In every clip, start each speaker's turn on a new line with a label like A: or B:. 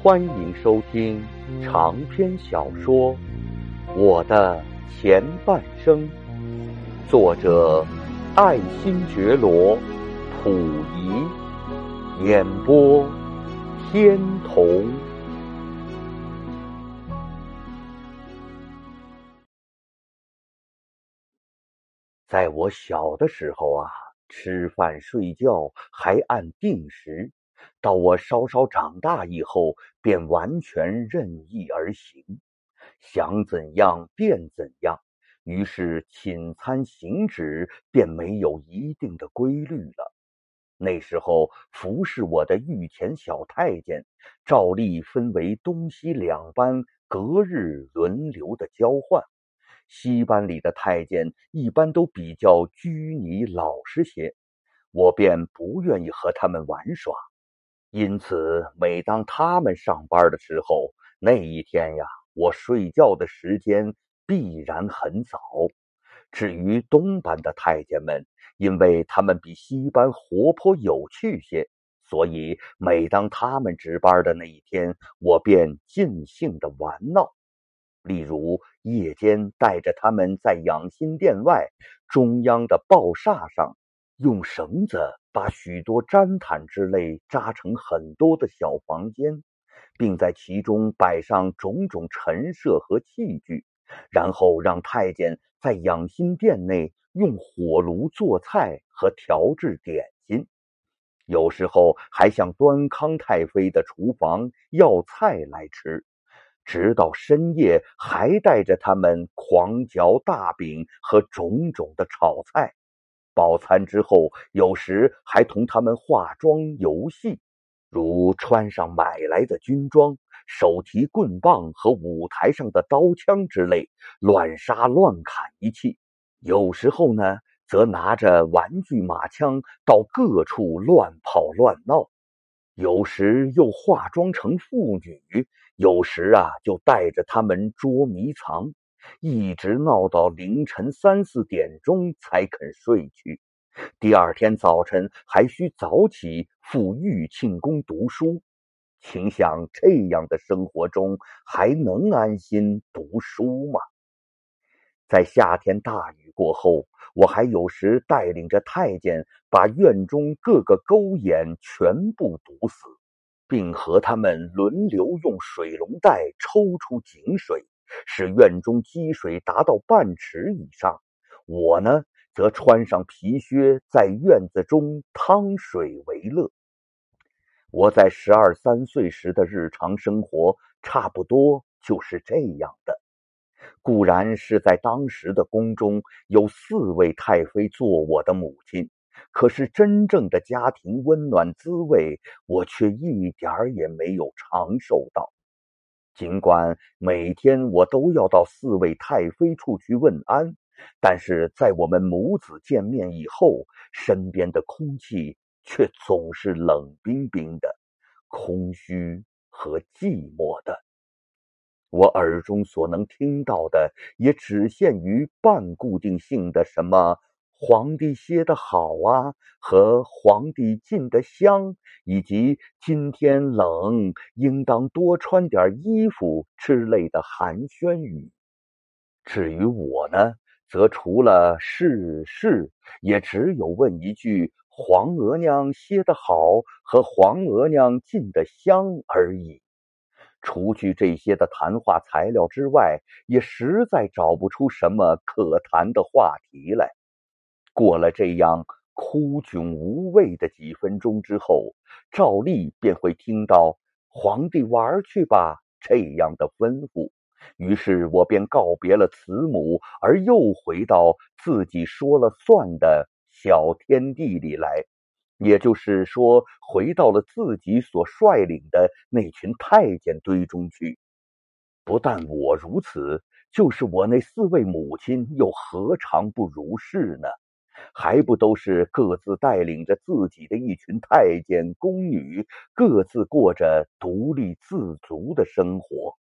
A: 欢迎收听长篇小说《我的前半生》，作者爱新觉罗·溥仪，演播天童。在我小的时候啊。吃饭睡觉还按定时，到我稍稍长大以后，便完全任意而行，想怎样便怎样。于是寝餐行止便没有一定的规律了。那时候服侍我的御前小太监，照例分为东西两班，隔日轮流的交换。西班里的太监一般都比较拘泥老实些，我便不愿意和他们玩耍。因此，每当他们上班的时候，那一天呀，我睡觉的时间必然很早。至于东班的太监们，因为他们比西班活泼有趣些，所以每当他们值班的那一天，我便尽兴的玩闹。例如，夜间带着他们在养心殿外中央的抱厦上，用绳子把许多毡毯之类扎成很多的小房间，并在其中摆上种种陈设和器具，然后让太监在养心殿内用火炉做菜和调制点心，有时候还向端康太妃的厨房要菜来吃。直到深夜，还带着他们狂嚼大饼和种种的炒菜。饱餐之后，有时还同他们化妆游戏，如穿上买来的军装，手提棍棒和舞台上的刀枪之类，乱杀乱砍一气。有时候呢，则拿着玩具马枪到各处乱跑乱闹。有时又化妆成妇女，有时啊就带着他们捉迷藏，一直闹到凌晨三四点钟才肯睡去。第二天早晨还需早起赴玉庆宫读书。请想这样的生活中还能安心读书吗？在夏天大雨过后，我还有时带领着太监把院中各个沟眼全部堵死，并和他们轮流用水龙带抽出井水，使院中积水达到半尺以上。我呢，则穿上皮靴，在院子中趟水为乐。我在十二三岁时的日常生活，差不多就是这样的。固然是在当时的宫中有四位太妃做我的母亲，可是真正的家庭温暖滋味，我却一点儿也没有尝受到。尽管每天我都要到四位太妃处去问安，但是在我们母子见面以后，身边的空气却总是冷冰冰的、空虚和寂寞的。我耳中所能听到的，也只限于半固定性的什么“皇帝歇得好啊”和“皇帝进得香”，以及“今天冷，应当多穿点衣服”之类的寒暄语。至于我呢，则除了是是，也只有问一句“皇额娘歇得好”和“皇额娘进得香”而已。除去这些的谈话材料之外，也实在找不出什么可谈的话题来。过了这样枯窘无味的几分钟之后，照例便会听到“皇帝玩去吧”这样的吩咐。于是我便告别了慈母，而又回到自己说了算的小天地里来。也就是说，回到了自己所率领的那群太监堆中去。不但我如此，就是我那四位母亲又何尝不如是呢？还不都是各自带领着自己的一群太监宫女，各自过着独立自足的生活，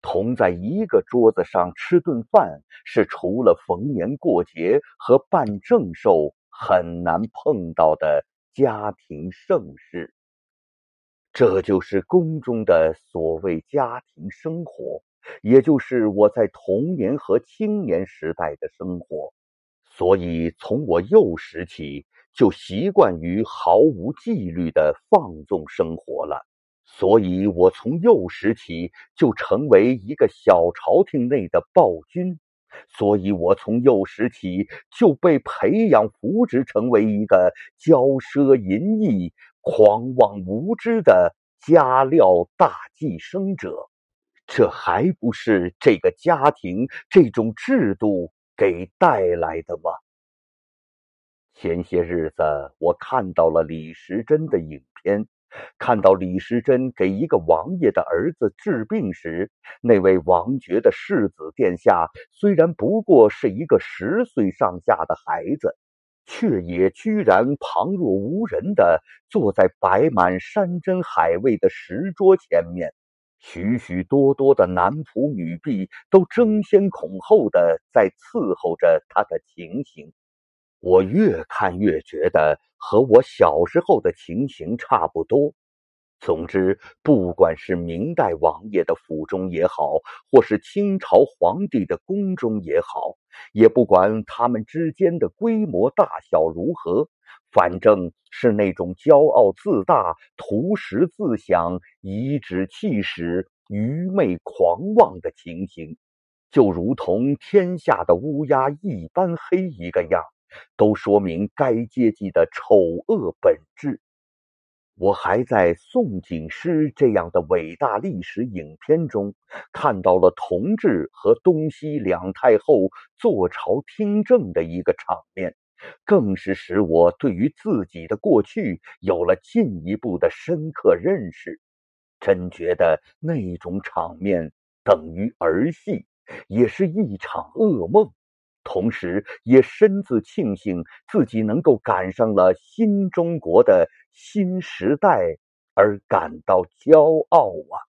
A: 同在一个桌子上吃顿饭，是除了逢年过节和办正寿很难碰到的。家庭盛世。这就是宫中的所谓家庭生活，也就是我在童年和青年时代的生活。所以，从我幼时起就习惯于毫无纪律的放纵生活了。所以，我从幼时起就成为一个小朝廷内的暴君。所以，我从幼时起就被培养扶植成为一个骄奢淫逸、狂妄无知的家料大寄生者。这还不是这个家庭这种制度给带来的吗？前些日子，我看到了李时珍的影片。看到李时珍给一个王爷的儿子治病时，那位王爵的世子殿下虽然不过是一个十岁上下的孩子，却也居然旁若无人的坐在摆满山珍海味的石桌前面，许许多多的男仆女婢都争先恐后的在伺候着他的情形。我越看越觉得和我小时候的情形差不多。总之，不管是明代王爷的府中也好，或是清朝皇帝的宫中也好，也不管他们之间的规模大小如何，反正是那种骄傲自大、图实自享、颐指气使、愚昧狂妄的情形，就如同天下的乌鸦一般黑一个样。都说明该阶级的丑恶本质。我还在宋锦诗这样的伟大历史影片中看到了同治和东西两太后坐朝听政的一个场面，更是使我对于自己的过去有了进一步的深刻认识。真觉得那种场面等于儿戏，也是一场噩梦。同时，也深自庆幸自己能够赶上了新中国的新时代，而感到骄傲啊！